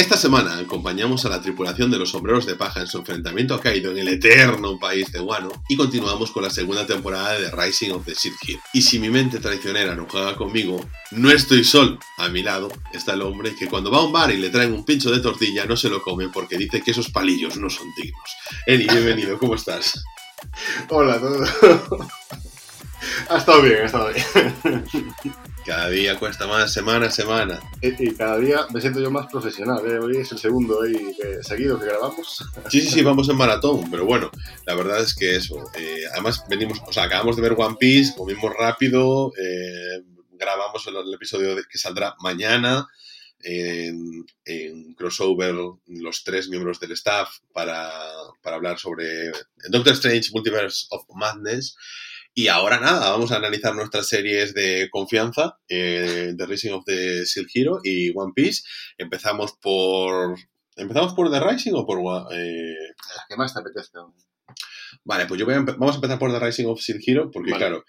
Esta semana acompañamos a la tripulación de los sombreros de paja en su enfrentamiento a Kaido en el eterno país de Wano y continuamos con la segunda temporada de The Rising of the Sith Hero. Y si mi mente traicionera no juega conmigo, no estoy solo. A mi lado está el hombre que cuando va a un bar y le traen un pincho de tortilla no se lo come porque dice que esos palillos no son dignos. Eli, bienvenido, ¿cómo estás? Hola a todos. ha estado bien, ha estado bien. Cada día cuesta más, semana a semana. Y, cada día me siento yo más profesional. ¿eh? Hoy es el segundo que- seguido que grabamos. Sí, sí, sí, vamos en maratón, pero bueno, la verdad es que eso. eh, además, venimos, o sea, acabamos de ver One Piece, comimos rápido, eh, grabamos el, el episodio que saldrá mañana en, en crossover los tres miembros del staff para, para hablar sobre Doctor Strange Multiverse of Madness. Y ahora nada, vamos a analizar nuestras series de confianza, eh, The Rising of the Silk Hero y One Piece. Empezamos por... ¿Empezamos por The Rising o por... Eh, La que más te apetezca. Vale, pues yo voy a vamos a empezar por The Rising of Silk Hero, porque Vale. claro,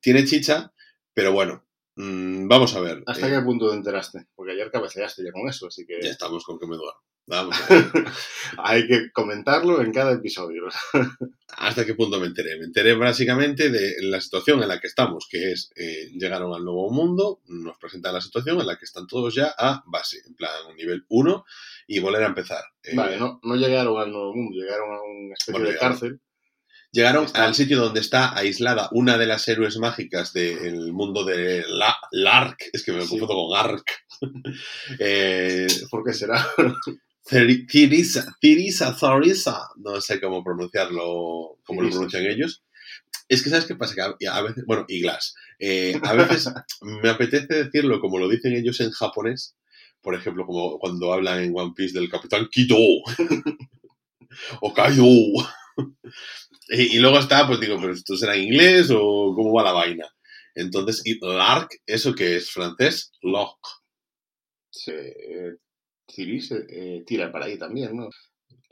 tiene chicha, pero bueno, mm, vamos a ver. ¿Hasta eh, qué punto te enteraste? Porque ayer cabeceaste ya con eso, así que Ya estamos con que me duermo. Vamos hay que comentarlo en cada episodio. ¿Hasta qué punto me enteré? Me enteré básicamente de la situación en la que estamos, que es, eh, llegaron al nuevo mundo, nos presentan la situación en la que están todos ya a base, en plan nivel 1, y volver a empezar. Eh, Vale, no, no llegaron al nuevo mundo, llegaron a una especie Bueno, de llegaron. cárcel. Llegaron Está- al sitio donde está aislada una de las héroes mágicas del mundo de la, Lark, es que me Sí. confundo con Ark. eh, ¿Por qué será? Thirisa, Thorisa, no sé cómo pronunciarlo, cómo lo pronuncian sí. ellos. Es que, ¿sabes qué pasa? Que a, veces, bueno, y Glass, eh, a veces me apetece decirlo como lo dicen ellos en japonés, por ejemplo, como cuando hablan en One Piece del Capitán Kido, o Kaido. y, y luego está, pues digo, pero esto será inglés o cómo va la vaina. Entonces, y Lark, ¿eso que es francés? Lock. Eh, Ciri se eh, tira para ahí también, ¿no?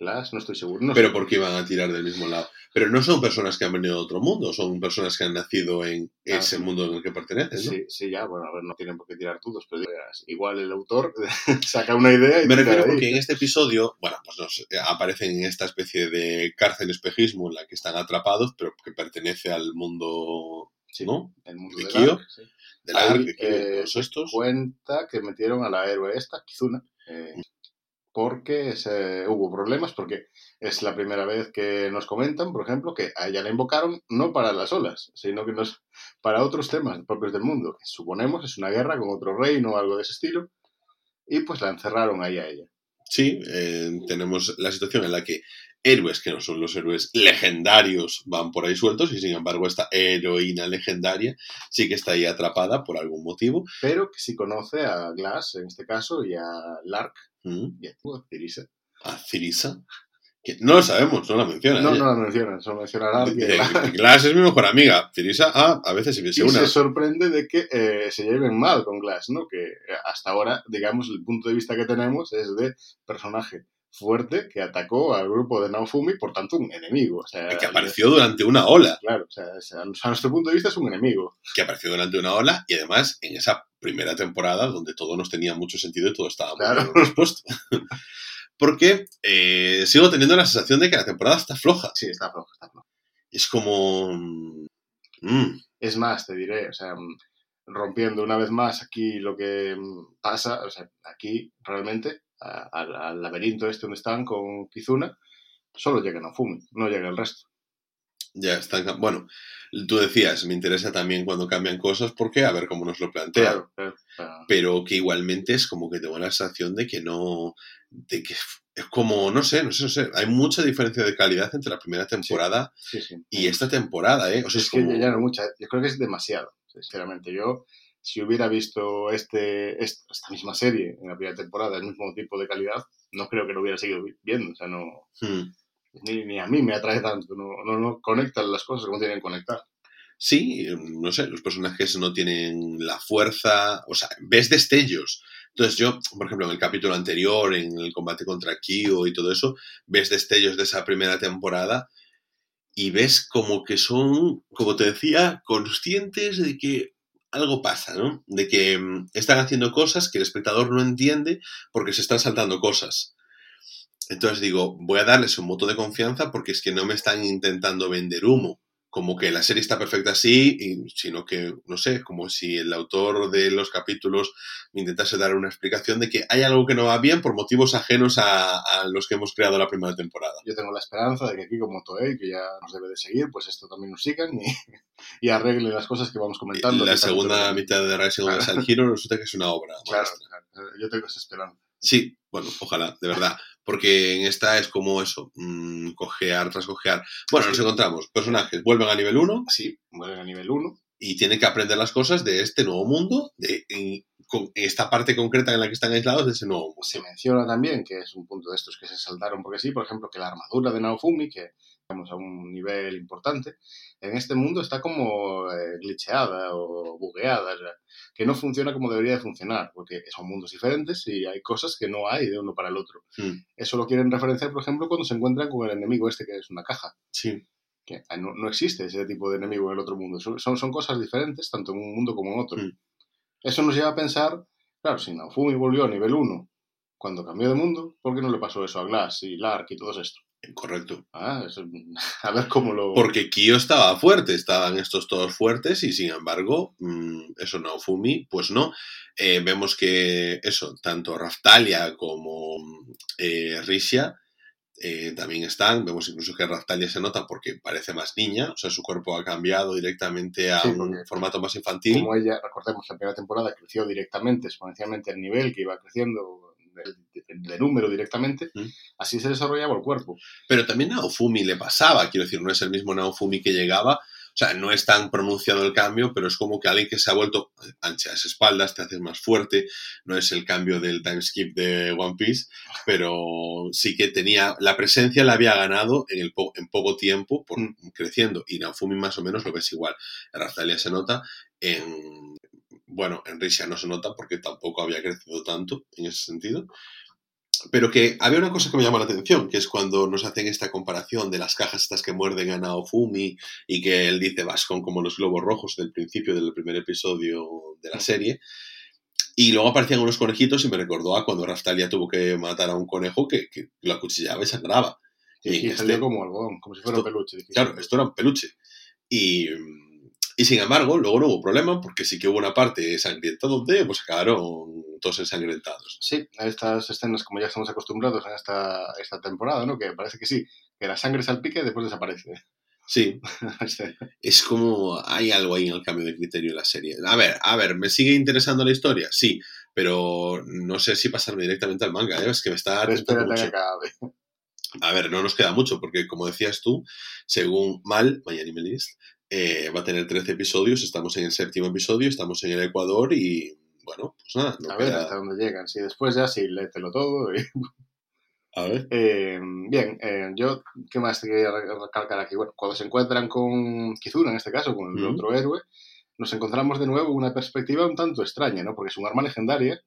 Las, no estoy seguro. No pero sé. ¿por qué iban a tirar del mismo lado? Pero no son personas que han venido de otro mundo, son personas que han nacido en Ah, ese mundo en el que pertenecen, ¿no? Sí, sí, ya, bueno, a ver, no tienen por qué tirar todos, pero igual el autor saca una idea y Me refiero ahí. porque en este episodio, bueno, pues nos eh, aparecen en esta especie de cárcel espejismo en la que están atrapados, pero que pertenece al mundo, Sí, ¿no? el mundo ¿De de Kyo? Dark, sí. Del Ahí, de Kyo, eh, de todos estos. Cuenta que metieron a la héroe esta, Kizuna, eh, porque hubo problemas, porque es la primera vez que nos comentan, por ejemplo, que a ella la invocaron no para las olas, sino que nos, para otros temas propios del mundo, que suponemos es una guerra con otro reino o algo de ese estilo, y pues la encerraron ahí a ella. Sí, eh, tenemos la situación en la que héroes que no son los héroes legendarios van por ahí sueltos y sin embargo esta heroína legendaria sí que está ahí atrapada por algún motivo. Pero que sí conoce a Glass, en este caso, y a Lark, Mm, y a Cirisa. A Cirisa, que no lo sabemos, no la menciona. No, ella. no la mencionan, solo menciona a Lark y a Eh, Glass. Glass es mi mejor amiga. Cirisa, ah, a veces se Y una. se sorprende de que eh, se lleven mal con Glass, ¿no? Que eh, hasta ahora, digamos, el punto de vista que tenemos es de personaje fuerte que atacó al grupo de Naofumi, por tanto, un enemigo. O sea, que apareció durante una ola. Claro, o sea, a nuestro punto de vista es un enemigo. Que apareció durante una ola y además en esa primera temporada donde todo nos tenía mucho sentido y todo estaba muy Claro. bien dispuesto. Porque eh, sigo teniendo la sensación de que la temporada está floja. Sí, está flojo, está flojo. Es como... mm, Es más, te diré, o sea, mm, rompiendo una vez más aquí lo que mm, pasa, o sea, aquí realmente a- al, al laberinto este donde están con Kizuna, solo llega Naofumi, no llega el resto. ya están... Bueno, tú decías, me interesa también cuando cambian cosas porque a ver cómo nos lo plantean. Claro, claro, pero que igualmente es como que tengo la sensación de que no, de que es como, no sé, no sé, no sé, hay mucha diferencia de calidad entre la primera temporada sí, sí. y esta temporada, ¿eh? O sea, es, es que ya no mucha, yo creo que es demasiado, sinceramente. Yo, si hubiera visto este, est- esta misma serie en la primera temporada, el mismo tipo de calidad, no creo que lo hubiera seguido vi- viendo. O sea, no, Hmm. ni, ni a mí me atrae tanto, no, no, no conectan las cosas como tienen que conectar. Sí, no sé, los personajes no tienen la fuerza, o sea, ves destellos. Entonces yo, por ejemplo, en el capítulo anterior, en el combate contra Kyo y todo eso, ves destellos de esa primera temporada y ves como que son, como te decía, conscientes de que algo pasa, ¿no? De que mm, están haciendo cosas que el espectador no entiende porque se están saltando cosas. Entonces digo, voy a darles un voto de confianza porque es que no me están intentando vender humo como que la serie está perfecta así, y, sino que, no sé, como si el autor de los capítulos intentase dar una explicación de que hay algo que no va bien por motivos ajenos a, los que hemos creado la primera temporada. Yo tengo la esperanza de que aquí, como Toei, que ya nos debe de seguir, pues esto también nos sigan y, y arreglen las cosas que vamos comentando. La segunda mitad de Rising of the Hero resulta que es una obra. Claro, yo tengo esa esperanza. Sí, bueno, ojalá, de verdad. Porque en esta es como eso, mmm, cojear tras cojear. Bueno, nos encontramos, personajes vuelven a nivel 1. Sí, vuelven a nivel 1. Y tienen que aprender las cosas de este nuevo mundo, de en, con esta parte concreta en la que están aislados de ese nuevo mundo. Se menciona también, que es un punto de estos que se saltaron porque sí, por ejemplo, que la armadura de Naofumi, que a un nivel importante, en este mundo está como eh, glitcheada o bugueada, que no funciona como debería de funcionar, porque son mundos diferentes y hay cosas que no hay de uno para el otro. Hmm. Eso lo quieren referenciar, por ejemplo, cuando se encuentran con el enemigo este que es una caja. Sí. Que ah, no, no existe ese tipo de enemigo en el otro mundo. Son, son cosas diferentes, tanto en un mundo como en otro. Hmm. Eso nos lleva a pensar, claro, si Naofumi volvió a nivel 1 cuando cambió de mundo, ¿por qué no le pasó eso a Glass y Lark y todo esto? Correcto. Ah, eso, a ver cómo lo... Porque Kyo estaba fuerte, estaban estos todos fuertes y sin embargo, mmm, eso Naofumi, pues no. Eh, vemos que eso, tanto Raftalia como eh, Risia eh, también están. Vemos incluso que Raftalia se nota porque parece más niña, o sea, su cuerpo ha cambiado directamente a Sí, un formato más infantil. Como ella, recordemos, la primera temporada creció directamente, exponencialmente el nivel que iba creciendo de, de número directamente, Mm. así se desarrollaba el cuerpo. Pero también Naofumi le pasaba, quiero decir, no es el mismo Naofumi que llegaba, o sea, no es tan pronunciado el cambio, pero es como que alguien que se ha vuelto anchas espaldas, te haces más fuerte, no es el cambio del time skip de One Piece, pero sí que tenía, la presencia la había ganado en, el po- en poco tiempo, por, Mm. creciendo, y Naofumi más o menos lo ves igual. En Raftalia se nota, en, bueno, en Risia no se nota porque tampoco había crecido tanto en ese sentido. Pero que había una cosa que me llama la atención, que es cuando nos hacen esta comparación de las cajas estas que muerden a Naofumi y que él dice Vascon como los globos rojos del principio del primer episodio de la serie. Y luego aparecían unos conejitos y me recordó a cuando Raftalia tuvo que matar a un conejo que, que lo acuchillaba y sangraba. Y este- salió como algodón, como si fuera un peluche. Claro, esto era un peluche. Y, y sin embargo, luego no hubo problema porque sí que hubo una parte sangrienta donde pues acabaron todos ensangrentados. Sí, estas escenas, como ya estamos acostumbrados en esta, esta temporada, ¿no? Que parece que sí, que la sangre salpica y después desaparece. Sí, es como hay algo ahí en el cambio de criterio en la serie. A ver, a ver, ¿me sigue interesando la historia? Sí, pero no sé si pasarme directamente al manga, ¿eh? es que me está tentando que acabe. A ver, no nos queda mucho, porque como decías tú, según Mal, Anime List, eh, va a tener 13 episodios, estamos en el séptimo episodio, estamos en el Ecuador y, bueno, pues nada, no A ver queda- hasta dónde llegan. Sí, después ya sí, léetelo todo. y- A ver. Eh, bien, eh, yo, ¿qué más te quería re- recalcar aquí? Bueno, cuando se encuentran con Kizuna, en este caso, con el otro héroe, nos encontramos de nuevo una perspectiva un tanto extraña, ¿no? Porque es un arma legendaria,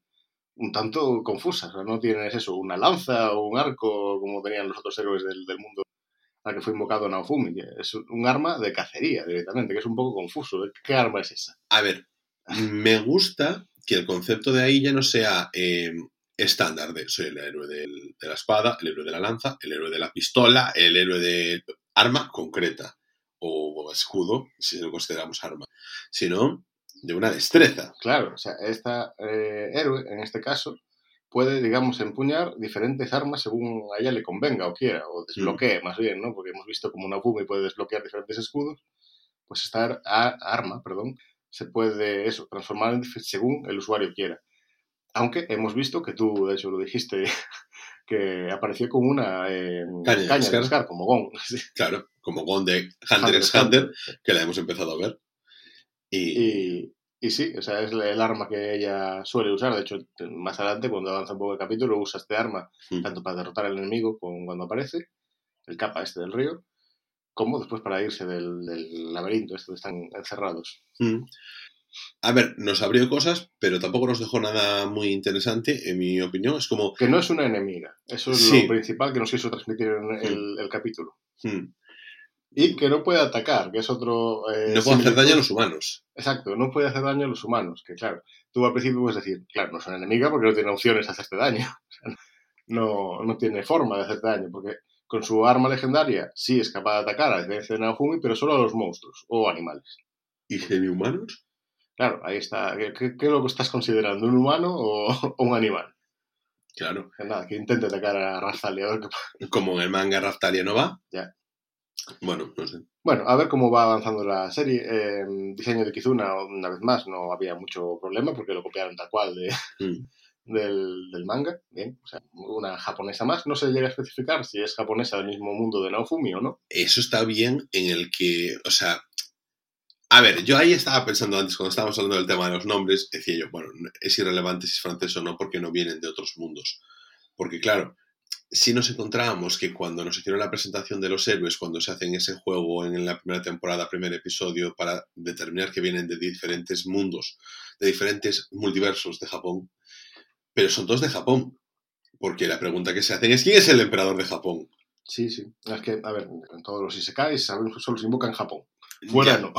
un tanto confusa. O sea, no tienes eso, una lanza o un arco como tenían los otros héroes del, del mundo al que fue invocado Naofumi. que Es un arma de cacería directamente, que es un poco confuso. ¿Qué arma es esa? A ver, me gusta que el concepto de ahí ya no sea eh, estándar de soy el héroe del- de la espada, el héroe de la lanza, el héroe de la pistola, el héroe de arma concreta o escudo, si lo consideramos arma, sino de una destreza. Claro, o sea, esta eh, héroe, en este caso, puede, digamos, empuñar diferentes armas según a ella le convenga o quiera, o desbloquee más bien, ¿no? Porque hemos visto como una Fumi puede desbloquear diferentes escudos, pues esta ar- a- arma, perdón, se puede, eso, transformar en según el usuario quiera. Aunque hemos visto que tú, de hecho, lo dijiste, que apareció con una eh, Caña caña de pescar. como Gon. Sí. Claro, como Gon de Hunter Hunter x x Hunter, Hunter. que la hemos empezado a ver. Y, Y, y sí, o sea, es el arma que ella suele usar. De hecho, más adelante, cuando avanza un poco el capítulo, usa este arma Mm. tanto para derrotar al enemigo cuando aparece, el capa este del río, como después para irse del, del laberinto este donde están encerrados. Mm. A ver, nos abrió cosas, pero tampoco nos dejó nada muy interesante, en mi opinión. Es como, Que no es una enemiga. Eso es Sí. lo principal que nos quiso transmitir en el, el capítulo. hmm, Y que no puede atacar, que es otro... eh, No puede hacer daño a los humanos. Exacto, no puede hacer daño a los humanos, que claro, tú al principio puedes decir, claro, no es una enemiga porque no tiene opciones de hacerte daño. O sea, no, no tiene forma de hacerte daño, porque con su arma legendaria sí es capaz de atacar, a diferencia de Naofumi, pero solo a los monstruos o animales. ¿Y semi-humanos? Claro, ahí está. ¿Qué, qué, qué es lo que estás considerando? ¿Un humano o, o un animal? Claro. Que nada, que intente atacar a Razalia. a ver qué Como en el manga Raftalia no va. Ya. Bueno, no sé. Bueno, a ver cómo va avanzando la serie. Eh, diseño de Kizuna, una vez más, no había mucho problema porque lo copiaron tal cual de, Mm. del, del manga. Bien, o sea, una japonesa más. No se llega a especificar si es japonesa del mismo mundo de Naofumi o no. Eso está bien en el que, o sea, a ver, yo ahí estaba pensando antes, cuando estábamos hablando del tema de los nombres, decía yo, bueno, es irrelevante si es francés o no porque no vienen de otros mundos. Porque claro, si nos encontrábamos que cuando nos hicieron la presentación de los héroes, cuando se hacen ese juego en la primera temporada, primer episodio, para determinar que vienen de diferentes mundos, de diferentes multiversos de Japón, pero son todos de Japón. Porque la pregunta que se hacen es, ¿quién es el emperador de Japón? Sí, sí. Es que, a ver, en todos los isekais solo se invoca en Japón. Fuera Ya. no.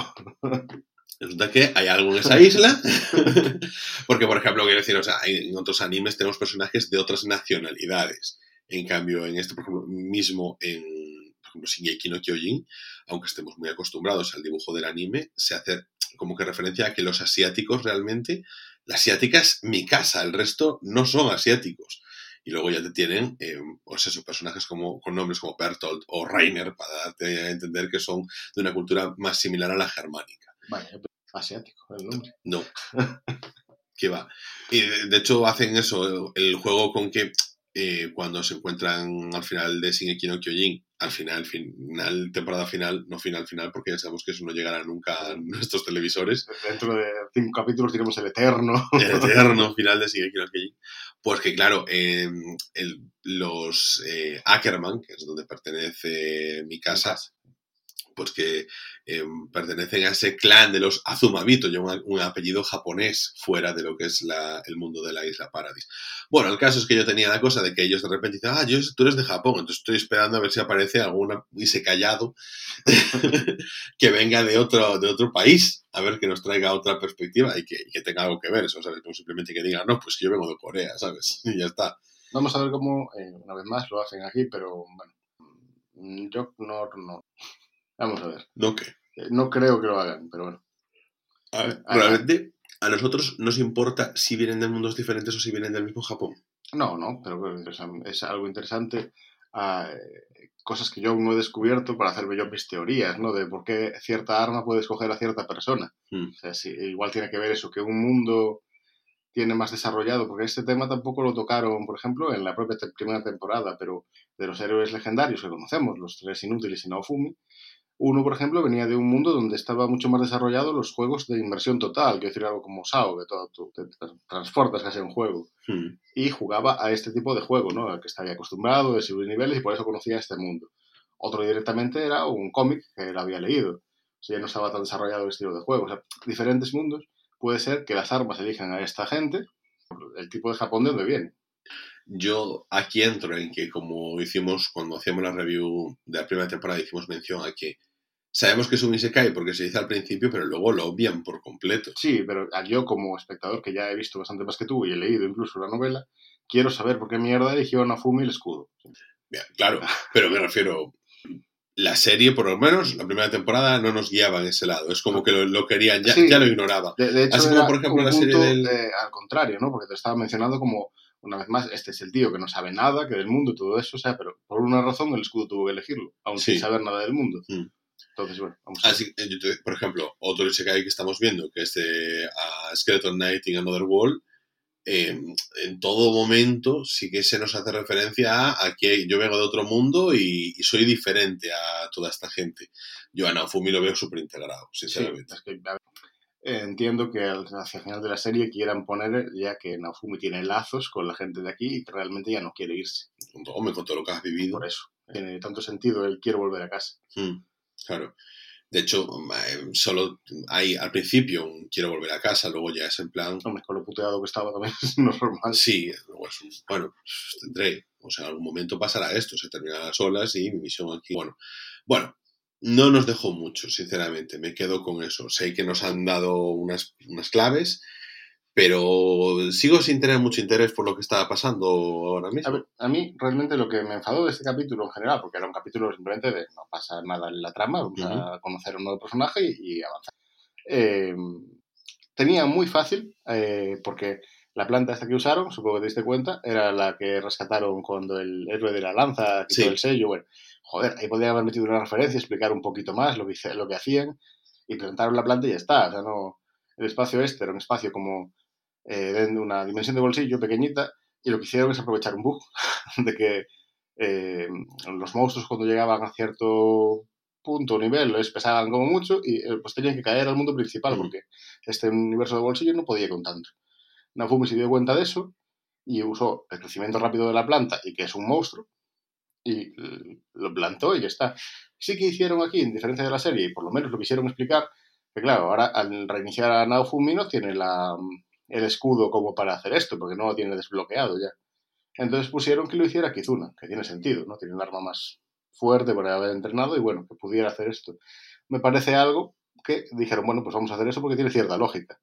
Resulta que hay algo en esa isla. Porque, por ejemplo, quiero decir, o sea, en otros animes tenemos personajes de otras nacionalidades. En cambio, en este, por ejemplo, mismo en por ejemplo, Shingeki no Kyojin, aunque estemos muy acostumbrados al dibujo del anime, se hace como que referencia a que los asiáticos realmente, la asiática es mi casa, el resto no son asiáticos. Y luego ya te tienen, eh, pues eso, personajes como, con nombres como Bertolt o Rainer, para darte a entender que son de una cultura más similar a la germánica. Vale, asiático el nombre. No. que va. Y de hecho hacen eso, el juego con que eh, cuando se encuentran al final de Shingeki no Kyojin, al final, final, temporada final, no final, final, porque ya sabemos que eso no llegará nunca a nuestros televisores, Dentro de cinco capítulos diremos el eterno. el eterno final de Shingeki no Kyojin, pues que claro, eh, el- los eh, Ackerman, que es donde pertenece mi casa, pues que eh, pertenecen a ese clan de los Azumabito, ya un, apellido japonés fuera de lo que es el mundo de la isla Paradis. Bueno, el caso es que yo tenía la cosa de que ellos de repente dicen, ah, tú eres de Japón, entonces estoy esperando a ver si aparece alguna hice callado que venga de otro, de otro país, a ver que nos traiga otra perspectiva y que, tenga algo que ver, eso, ¿sabes? No simplemente que diga, no, pues yo vengo de Corea, ¿sabes? Y ya está. Vamos a ver cómo, eh, una vez más, lo hacen aquí, pero bueno, mm, yo no. Vamos a ver. ¿No? Eh, No creo que lo hagan, pero bueno. A ver, Ah, realmente a nosotros nos importa si vienen de mundos diferentes o si vienen del mismo Japón. No, no, pero es, algo interesante. ah, eh, cosas que yo aún no he descubierto para hacerme yo mis teorías, ¿no? De por qué cierta arma puede escoger a cierta persona. Mm. O sea, sí, igual tiene que ver eso, que un mundo tiene más desarrollado, porque este tema tampoco lo tocaron, por ejemplo, en la propia te- primera temporada, pero de los héroes legendarios que conocemos, los tres inútiles y Naofumi, uno, por ejemplo, venía de un mundo donde estaba mucho más desarrollado los juegos de inmersión total, quiero decir algo como SAO, que todo, tú te transportas casi a un juego Hmm. y jugaba a este tipo de juego, ¿no? Al que estaba acostumbrado, de subir niveles y por eso conocía este mundo. Otro directamente era un cómic que él había leído. O sea, ya no estaba tan desarrollado el estilo de juego. O sea, diferentes mundos. Puede ser que las armas elijan a esta gente, el tipo de Japón de donde viene. Yo aquí entro en que, como hicimos cuando hacíamos la review de la primera temporada, hicimos mención a que sabemos que es un Isekai porque se dice al principio, pero luego lo obvian por completo. Sí, pero yo como espectador, que ya he visto bastante más que tú y he leído incluso la novela, quiero saber por qué mierda eligió a Nafumi el escudo. Bien, claro, pero me refiero, la serie, por lo menos, la primera temporada no nos guiaba en ese lado. Es como que lo, lo querían, ya, Sí. ya lo ignoraba. De, de hecho, Así como, por ejemplo, la serie del- eh, al contrario, ¿no? Porque te estaba mencionando como, una vez más, este es el tío que no sabe nada, que del mundo y todo eso, o sea, pero por una razón el escudo tuvo que elegirlo, aun Sí. sin saber nada del mundo. Mm. Entonces, bueno, vamos a ver. Así, que, yo te- por ejemplo, otro Isekai que estamos viendo, que es de ah, Skeleton Knight in Another World, eh, en todo momento sí que se nos hace referencia a, a que yo vengo de otro mundo y, y soy diferente a toda esta gente. Yo a Naofumi lo veo súper integrado, Sí, sinceramente. es que, a ver, eh, entiendo que al- hacia el final de la serie quieran poner ya que Naofumi tiene lazos con la gente de aquí y realmente ya no quiere irse. Hombre, con todo lo que has vivido. Por eso. Tiene tanto sentido el quiero volver a casa. Mm, claro. De hecho, eh, solo hay al principio un quiero volver a casa, luego ya es en plan, Hombre, con lo puteado que estaba también es normal. sí, luego es un, bueno, pues tendré, o sea, en algún momento pasará esto, se terminarán las olas y mi misión aquí, bueno, bueno, no nos dejó mucho, sinceramente. Me quedo con eso. Sé que nos han dado unas, unas claves, pero sigo sin tener mucho interés por lo que estaba pasando ahora mismo. A, ver, a, mí realmente lo que me enfadó de este capítulo en general, porque era un capítulo simplemente de no pasa nada en la trama, vamos uh -huh. a conocer un nuevo personaje y, y avanzar. Eh, tenía muy fácil, eh, porque la planta esta que usaron, supongo que te diste cuenta, era la que rescataron cuando el héroe de la lanza quitó sí. el sello. Bueno, joder, ahí podrían haber metido una referencia, explicar un poquito más lo que, lo que hacían y presentaron la planta y ya está. O sea, no, el espacio este era un espacio como eh, de una dimensión de bolsillo pequeñita y lo que hicieron es aprovechar un bug de que eh, los monstruos cuando llegaban a cierto punto o nivel les pesaban como mucho y eh, pues tenían que caer al mundo principal porque este universo de bolsillo no podía con tanto. Nafumi se dio cuenta de eso y usó el crecimiento rápido de la planta y que es un monstruo y lo plantó y ya está. Sí que hicieron aquí, en diferencia de la serie, y por lo menos lo quisieron explicar, que claro, ahora al reiniciar a Naofumi no tiene la, el escudo como para hacer esto, porque no lo tiene desbloqueado ya. Entonces pusieron que lo hiciera Kizuna, que tiene sentido, ¿no? Tiene un arma más fuerte por haber entrenado y bueno, que pudiera hacer esto. Me parece algo que dijeron, bueno, pues vamos a hacer eso porque tiene cierta lógica.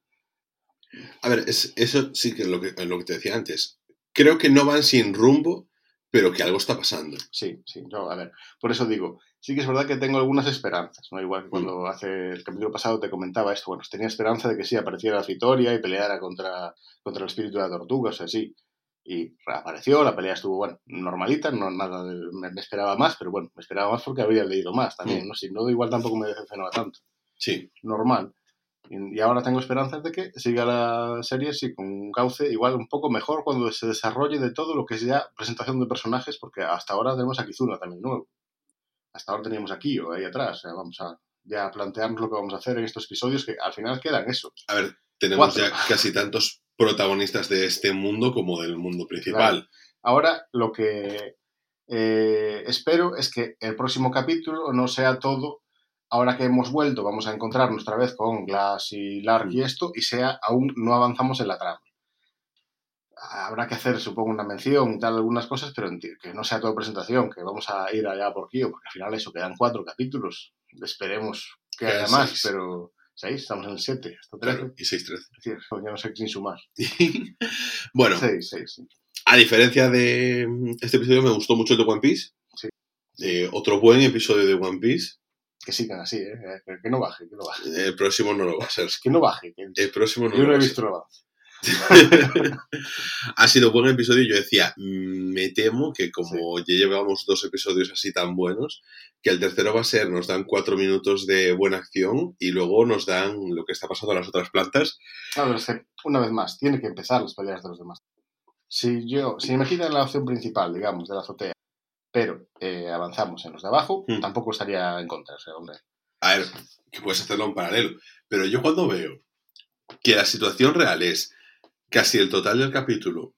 A ver, es, eso sí que es lo, que lo que te decía antes. Creo que no van sin rumbo, pero que algo está pasando. Sí, sí, yo, a ver, por eso digo, sí que es verdad que tengo algunas esperanzas, ¿no? Igual que cuando mm. hace el capítulo pasado te comentaba esto, bueno, tenía esperanza de que sí apareciera Vitoria y peleara contra, contra el espíritu de la tortuga, o sea, sí. Y reapareció, la pelea estuvo, bueno, normalita, no nada de, me, me, esperaba más, pero bueno, me esperaba más porque habría leído más también, mm. ¿no? Si no, igual tampoco me decepcionaba tanto. Sí. Normal. Y ahora tengo esperanzas de que siga la serie sí, con un cauce igual un poco mejor cuando se desarrolle de todo lo que es ya presentación de personajes, porque hasta ahora tenemos a Kizuna también nuevo. Hasta ahora teníamos a Kyo ahí atrás. Vamos a ya plantearnos lo que vamos a hacer en estos episodios que al final quedan eso. A ver, tenemos Cuatro. ya casi tantos protagonistas de este mundo como del mundo principal. Claro. Ahora lo que eh, espero es que el próximo capítulo no sea todo ahora que hemos vuelto, vamos a encontrarnos otra vez con Glass y Lark y esto, y sea, aún no avanzamos en la trama. Habrá que hacer, supongo, una mención y tal, algunas cosas, pero que no sea todo presentación, que vamos a ir allá por Kio, porque al final eso, quedan cuatro capítulos. Esperemos que haya seis. más, pero seis, estamos en el siete, hasta Claro, y seis, trece. Es decir, ya no sé sin sumar. bueno, seis, seis, sí. a diferencia de este episodio, me gustó mucho el de One Piece. Sí. Eh, otro buen episodio de One Piece que sigan así, ¿eh? que no baje, que no baje. El próximo no lo va a ser. que no baje. Que... El próximo no Yo no no he visto nada. ha sido buen episodio yo decía, me temo que como sí. ya llevamos dos episodios así tan buenos, que el tercero va a ser, nos dan cuatro minutos de buena acción y luego nos dan lo que está pasando a las otras plantas. Claro, es que una vez más, tiene que empezar las peleas de los demás. Si yo, si me quitan la opción principal, digamos, de la azotea, pero eh, avanzamos en los de abajo, mm. tampoco estaría en contra, o sea, hombre. A ver, que puedes hacerlo en paralelo, pero yo cuando veo que la situación real es casi el total del capítulo,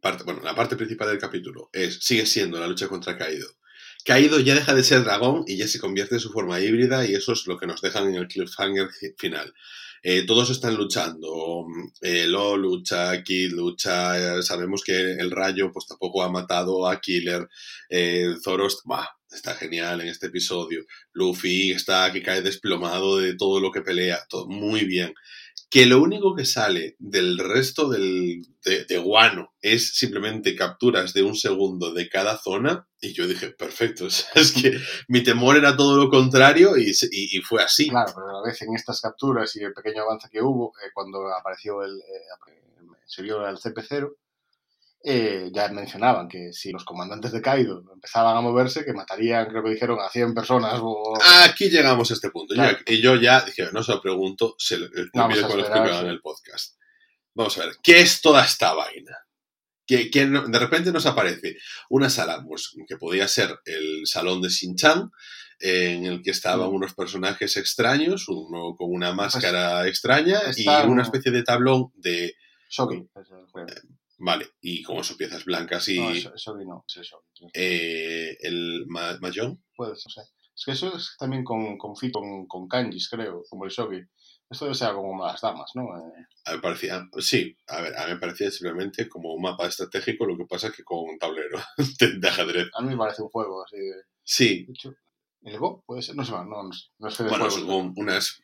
parte, bueno, la parte principal del capítulo es, sigue siendo la lucha contra Kaido. Kaido ya deja de ser dragón y ya se convierte en su forma híbrida y eso es lo que nos dejan en el cliffhanger final. Eh, todos están luchando. Eh, Lo lucha, Kid lucha. Eh, sabemos que el rayo pues tampoco ha matado a Killer. Zoros, bah, está genial en este episodio. Luffy está que cae desplomado de todo lo que pelea. Todo muy bien que lo único que sale del resto del, de, Guano es simplemente capturas de un segundo de cada zona, y yo dije, perfecto, es que mi temor era todo lo contrario y, y, y, fue así. Claro, pero a la vez en estas capturas y el pequeño avance que hubo, eh, cuando apareció el, eh, se vio el CP0, eh, ya mencionaban que si los comandantes de Kaido empezaban a moverse, que matarían, creo que dijeron, a 100 personas. O... Aquí llegamos a este punto. Claro. Yo, y yo ya dije, no se lo pregunto, se lo, no, mire cuando lo en el podcast. Vamos a ver, ¿qué es toda esta vaina? Que, que de repente nos aparece una sala pues, que podía ser el salón de Shin-Chan, en el que estaban mm. unos personajes extraños, uno con una máscara pues, extraña y una especie de tablón de... Shogi. Vale, y como son piezas blancas y... No, eso, eso no, es eso. Eh, ¿El ma Mahjong? Puede ser, o sea, es que eso es también con, con, con, con kanjis, creo, como el shogi. Esto debe ser como las damas, ¿no? Eh... A mí me parecía, sí, a ver, a mí me parecía simplemente como un mapa estratégico, lo que pasa es que con un tablero de, de, ajedrez. A mí me parece un juego así de... Sí. De hecho, El Go, puede ser, no sé, no, no. No sé de Bueno, son unas,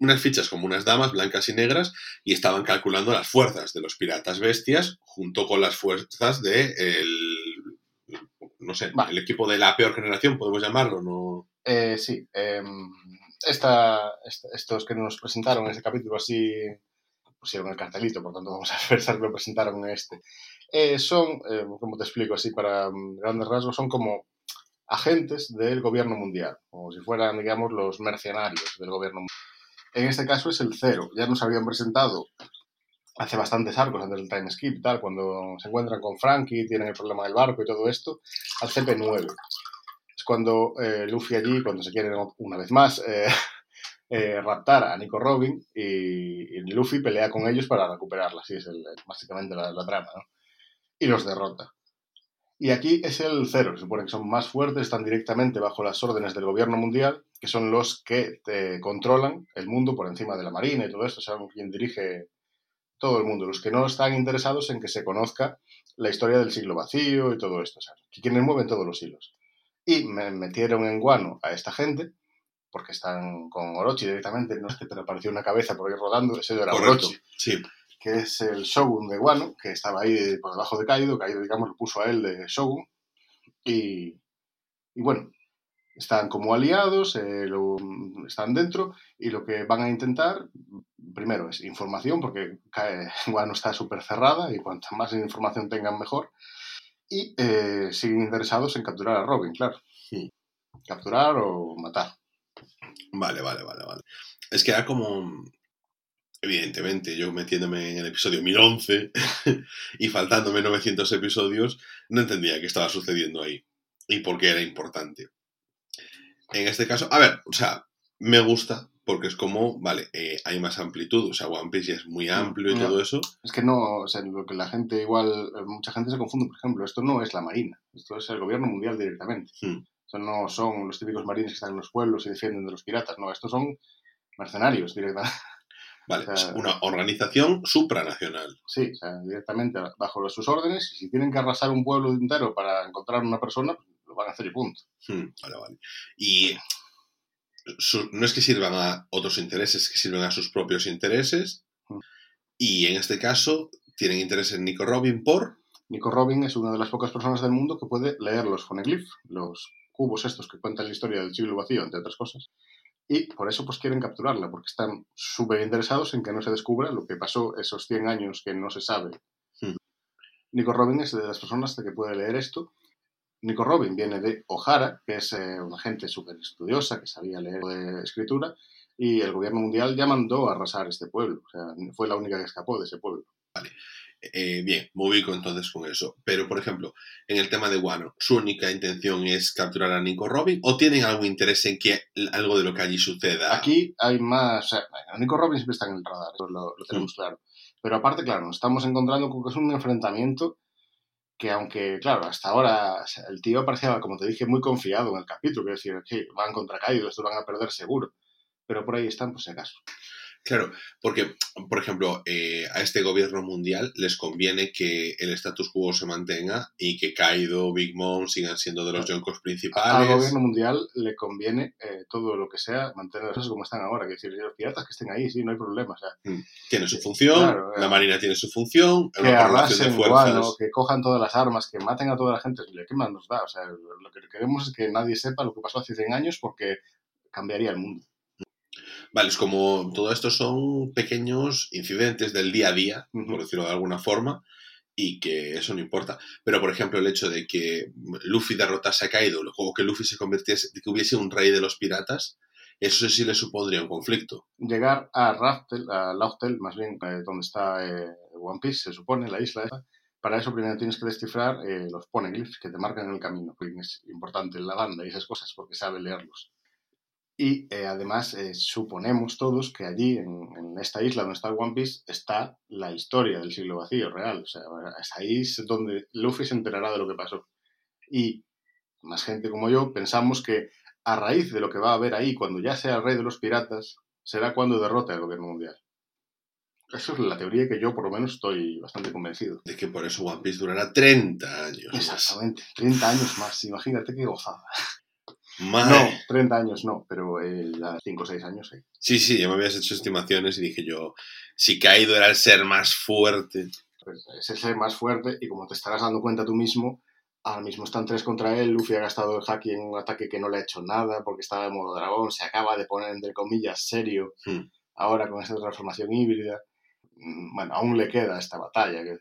unas fichas como unas damas blancas y negras y estaban calculando las fuerzas de los piratas bestias junto con las fuerzas de el, no sé, Va. el equipo de la peor generación, podemos llamarlo, ¿no? Eh, sí, em, esta, esta- estos que nos presentaron en este capítulo así pusieron el cartelito, por tanto vamos a pensar que lo presentaron en este. Eh, son, eh, como te explico así para mm, grandes rasgos, son como agentes del gobierno mundial, como si fueran, digamos, los mercenarios del gobierno mundial. En este caso es el cero. Ya nos habían presentado hace bastantes arcos antes del time skip tal, cuando se encuentran con Frankie, tienen el problema del barco y todo esto, al CP9 es cuando eh, Luffy allí, cuando se quieren una vez más eh, eh, raptar a Nico Robin y, y Luffy pelea con ellos para recuperarla, así es el- básicamente la, la trama, ¿no? Y los derrota. Y aquí es el cero, se supone que son más fuertes, están directamente bajo las órdenes del gobierno mundial, que son los que te controlan el mundo por encima de la marina y todo esto, son quien dirige todo el mundo, los que no están interesados en que se conozca la historia del siglo vacío y todo esto, o sea, que quienes mueven todos los hilos. Y me metieron en guano a esta gente porque están con Orochi directamente, no es que te apareció una cabeza por ahí rodando, ese era Orochi, sí. Que es el Shogun de Guano, que estaba ahí por debajo de Kaido, Kaido digamos lo puso a él de Shogun y, y bueno, están como aliados, eh, lo- están dentro y lo que van a intentar primero es información porque Guano está súper cerrada y cuanta más información tengan mejor y eh, siguen interesados en capturar a Robin, claro. Sí. Capturar o matar. Vale, vale, vale, vale. Es que era como, evidentemente, yo metiéndome en el episodio 1011 y faltándome 900 episodios, no entendía qué estaba sucediendo ahí y por qué era importante. En este caso, a ver, o sea, me gusta porque es como, vale, eh, hay más amplitud, o sea, One Piece ya es muy amplio y todo eso. Es que no, o sea, lo que la gente igual, eh, mucha gente se confunde, por ejemplo, esto no es la Marina, esto es el gobierno mundial directamente. Hmm. O sea, no son los típicos marines que están en los pueblos y defienden de los piratas, no, estos son mercenarios directamente. Vale, O es sea, una organización supranacional. Sí, o sea, directamente bajo sus órdenes y si tienen que arrasar un pueblo entero para encontrar una persona, pues lo van a hacer y punto. Hmm, Vale, vale. Y su- no es que sirvan a otros intereses, es que sirven a sus propios intereses. Mm. Y en este caso, tienen interés en Nico Robin por. Nico Robin es una de las pocas personas del mundo que puede leer los foneglyphs, los cubos estos que cuentan la historia del siglo vacío, entre otras cosas. Y por eso pues quieren capturarla, porque están súper interesados en que no se descubra lo que pasó esos 100 años que no se sabe. Hmm. Nico Robin es de las personas que puede leer esto. Nico Robin viene de O'Hara, que es eh, una gente súper estudiosa, que sabía leer de escritura, y el gobierno mundial ya mandó a arrasar este pueblo. O sea, fue la única que escapó de ese pueblo. Eh, bien, me ubico entonces con eso. Pero, por ejemplo, en el tema de Wano, ¿su única intención es capturar a Nico Robin? ¿O tienen algún interés en que algo de lo que allí suceda? Aquí hay más. O sea, bueno, Nico Robin siempre está en el radar, eso lo, lo tenemos claro. Pero aparte, claro, nos estamos encontrando con que es un enfrentamiento que, aunque, claro, hasta ahora el tío parecía, como te dije, muy confiado en el capítulo, que decir, que van contra Kaido, esto van a perder seguro. Pero por ahí están, por si acaso. Claro, porque, por ejemplo, eh, a este gobierno mundial les conviene que el status quo se mantenga y que Kaido, Big Mom sigan siendo de los yonkos Al principales. gobierno mundial le conviene eh, todo lo que sea mantener las cosas como están ahora, que decir, los piratas que estén ahí, sí, no hay problema. O sea, Tiene su función, Claro, la eh, Marina tiene su función, que una correlación de arrasen que cojan todas las armas, que maten a toda la gente, ¿qué más nos da? O sea, lo que queremos es que nadie sepa lo que pasó hace 100 años porque cambiaría el mundo. Vale, es como todo esto son pequeños incidentes del día a día, por decirlo de alguna forma, y que eso no importa. Pero, por ejemplo, el hecho de que Luffy derrotase a Kaido, o que Luffy se convirtiese, que hubiese un rey de los piratas, eso sí le supondría un conflicto. Llegar a Raftel, a Lauftel, más bien, eh, donde está eh, One Piece, se supone, la isla esa, para eso primero tienes que descifrar eh, los poneglyphs que te marcan el camino, porque es importante la banda y esas cosas, porque sabe leerlos. Y eh, además eh, suponemos todos que allí, en, en, esta isla donde está One Piece, está la historia del siglo vacío real. O sea, es ahí es donde Luffy se enterará de lo que pasó. Y más gente como yo pensamos que a raíz de lo que va a haber ahí, cuando ya sea el rey de los piratas, será cuando derrote al gobierno mundial. Esa es la teoría que yo por lo menos estoy bastante convencido. De que por eso One Piece durará 30 años. Exactamente, 30 años más. Imagínate qué gozada. Madre. No, 30 años no, pero eh, ya 5 o 6 años sí. Sí, sí, ya me habías hecho estimaciones y dije yo, si Kaido era el ser más fuerte. Pues es el ser más fuerte y como te estarás dando cuenta tú mismo, ahora mismo están tres contra él, Luffy ha gastado el haki en un ataque que no le ha hecho nada porque estaba en modo dragón, se acaba de poner entre comillas serio Hmm. ahora con esta transformación híbrida. Mm, Bueno, aún le queda esta batalla. que-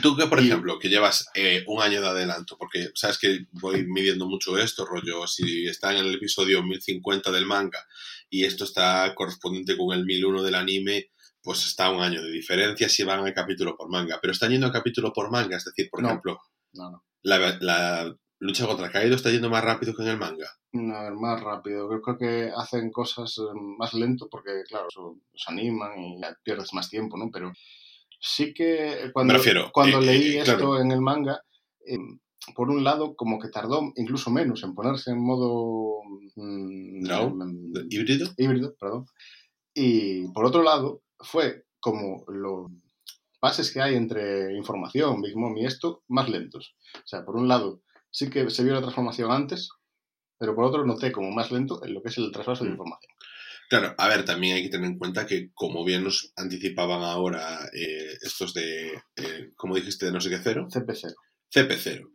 Tú que, por Y- ejemplo, que llevas eh, un año de adelanto, porque sabes que voy midiendo mucho esto, rollo, si está en el episodio 1050 del manga y esto está correspondiente con el 1001 del anime, pues está un año de diferencia si van a capítulo por manga. Pero están yendo a capítulo por manga, es decir, por No. ejemplo, No, no. la, la lucha contra Kaido está yendo más rápido que en el manga. No, ver, más rápido. Yo creo que hacen cosas eh, más lento porque, claro, los animan y pierdes más tiempo, ¿no? Pero sí que cuando, Me refiero, cuando eh, leí eh, esto en el manga, eh, por un lado, como que tardó incluso menos en ponerse en modo mm, ¿No? mm, ¿Híbrido? híbrido, perdón. Y por otro lado, fue como los pases que hay entre información, Big Mom y esto, más lentos. O sea, por un lado, sí que se vio la transformación antes, pero por otro noté como más lento en lo que es el traspaso de Mm. información. Claro, a ver, también hay que tener en cuenta que, como bien nos anticipaban ahora eh, estos de, eh, como dijiste, de no sé qué cero, CP0. CP0.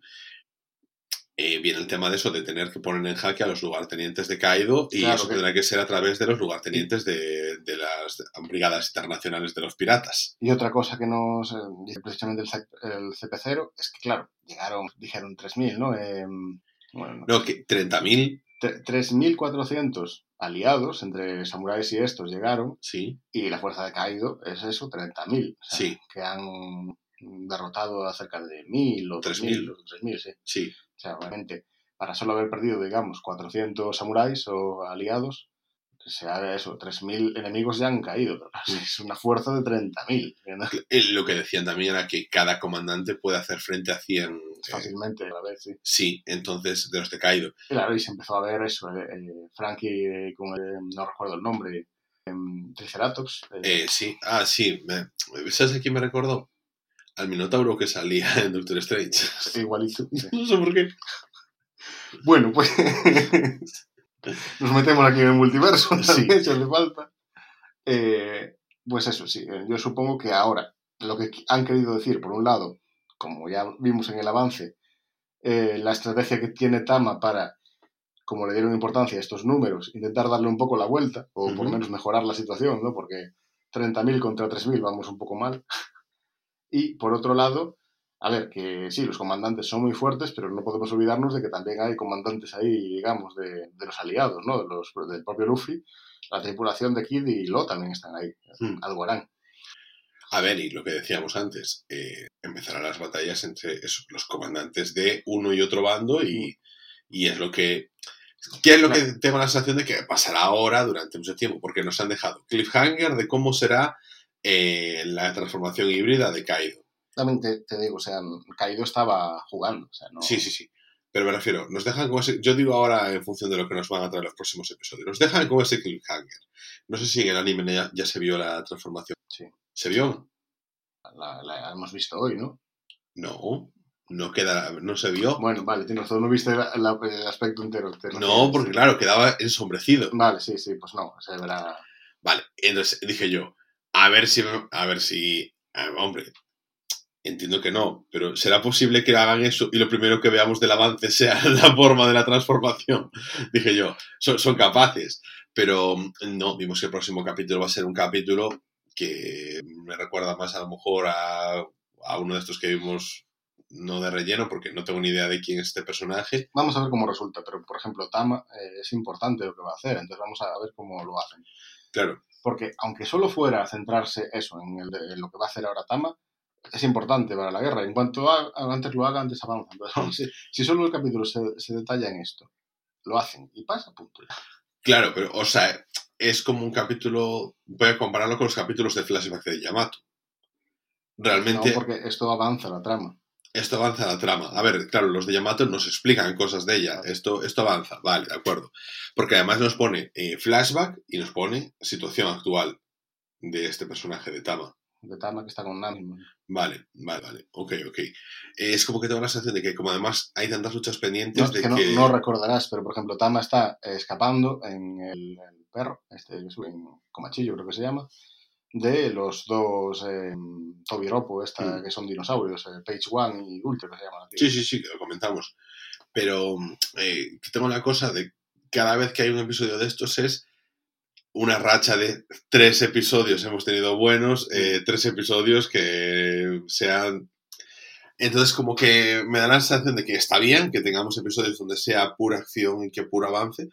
Eh, viene el tema de eso, de tener que poner en jaque a los lugartenientes de Kaido y Claro eso que- tendrá que ser a través de los lugartenientes de, de las brigadas internacionales de los piratas. Y otra cosa que nos dice precisamente el, el CP0 es que, claro, llegaron, dijeron 3.000, ¿no? Em, bueno, No, que 30.000, tre- 3.400 aliados entre samuráis y estos llegaron sí, y la fuerza de Kaido es eso, 30.000. O sea, Sí. Que han derrotado a cerca de 1.000 o 3.000. 3.000 o 3.000, sí. sí. O sea, realmente, para solo haber perdido, digamos, 400 samuráis o aliados, sea eso, 3.000 enemigos ya han caído. Pero claro, es una fuerza de 30.000. ¿no? Eh, Lo que decían también era que cada comandante puede hacer frente a 100. eh, Fácilmente a la vez, sí. sí, entonces, de los de Kaido. Y claro, y se empezó a ver eso, eh, eh, Frankie con, el- no recuerdo el nombre, em, Triceratops. sí, ah, sí. ¿Sabes a quién me recordó? Al Minotauro que salía en Doctor Strange. igualito. sí. No sé por qué. Bueno, pues nos metemos aquí en el multiverso, Sí. si hace falta. Eh, pues eso, sí, eh, yo supongo que ahora lo que han querido decir, por un lado, como ya vimos en el avance, eh, la estrategia que tiene Tama para, como le dieron importancia a estos números, intentar darle un poco la vuelta, o por lo menos mejorar la situación, ¿no? Porque 30.000 contra 3.000 vamos un poco mal. Y por otro lado, a ver, que sí, los comandantes son muy fuertes, pero no podemos olvidarnos de que también hay comandantes ahí, digamos, de, de los aliados, ¿no? De los, del propio Luffy. La tripulación de Kid y Lo también están ahí. Hmm. Algo harán. A ver, y lo que decíamos antes, eh, empezarán las batallas entre esos, los comandantes de uno y otro bando y, y es lo que... ¿Qué es lo que tengo la sensación de que pasará ahora durante mucho tiempo? Porque nos han dejado cliffhanger de cómo será eh, la transformación híbrida de Kaido. También te, te digo, o sea, Kaido estaba jugando. O sea, no, Sí, sí, sí. Pero me refiero, nos dejan con ese... Yo digo ahora en función de lo que nos van a traer los próximos episodios. Nos dejan con ese cliffhanger. No sé si en el anime ya, ya se vio la transformación. Sí. ¿Se vio? La, la hemos visto hoy, ¿no? No. No queda... No se vio. Bueno, vale, tienes razón, no viste la- la- el aspecto entero. te No, porque claro, quedaba ensombrecido. Vale, sí, sí, pues no, se verá. Vale, entonces dije yo, a ver si, a ver si, hombre, entiendo que no, pero ¿será posible que hagan eso y lo primero que veamos del avance sea la forma de la transformación? Dije yo, son, son capaces, pero mm, no, vimos que el próximo capítulo va a ser un capítulo que me recuerda más a lo mejor a, a uno de estos que vimos, no de relleno, porque no tengo ni idea de quién es este personaje. Vamos a ver cómo resulta, pero por ejemplo, Tama eh, es importante lo que va a hacer, entonces vamos a ver cómo lo hacen. Claro, Porque aunque solo fuera centrarse eso, en, el- en lo que va a hacer ahora Tama, es importante para la guerra. En cuanto a- antes lo haga, antes avanza. Entonces, vamos, si, si solo el capítulo se, se detalla en esto, lo hacen y pasa, punto. Claro, pero, o sea, es como un capítulo. Voy a compararlo con los capítulos de flashback de Yamato. Realmente, No, porque esto avanza la trama. esto avanza la trama. A ver, claro, los de Yamato nos explican cosas de ella. Esto, esto avanza, vale, de acuerdo. Porque además nos pone eh, flashback y nos pone situación actual de este personaje de Tama. de Tama que está con Nami. Vale, vale, vale. Ok, ok. Es como que tengo la sensación de que como además hay tantas luchas pendientes No, de que que... no, no recordarás, pero por ejemplo, Tama está escapando en el, el perro, este en Comachillo, creo que se llama, de los dos eh, Tobiropo, esta, Mm. que son dinosaurios, eh, Page One y Ultra, que se llaman. aquí. Sí, sí, sí, lo comentamos. Pero eh, tengo la cosa de cada vez que hay un episodio de estos es una racha de tres episodios hemos tenido buenos, eh, tres episodios que sean... Entonces como que me da la sensación de que está bien que tengamos episodios donde sea pura acción y que puro avance,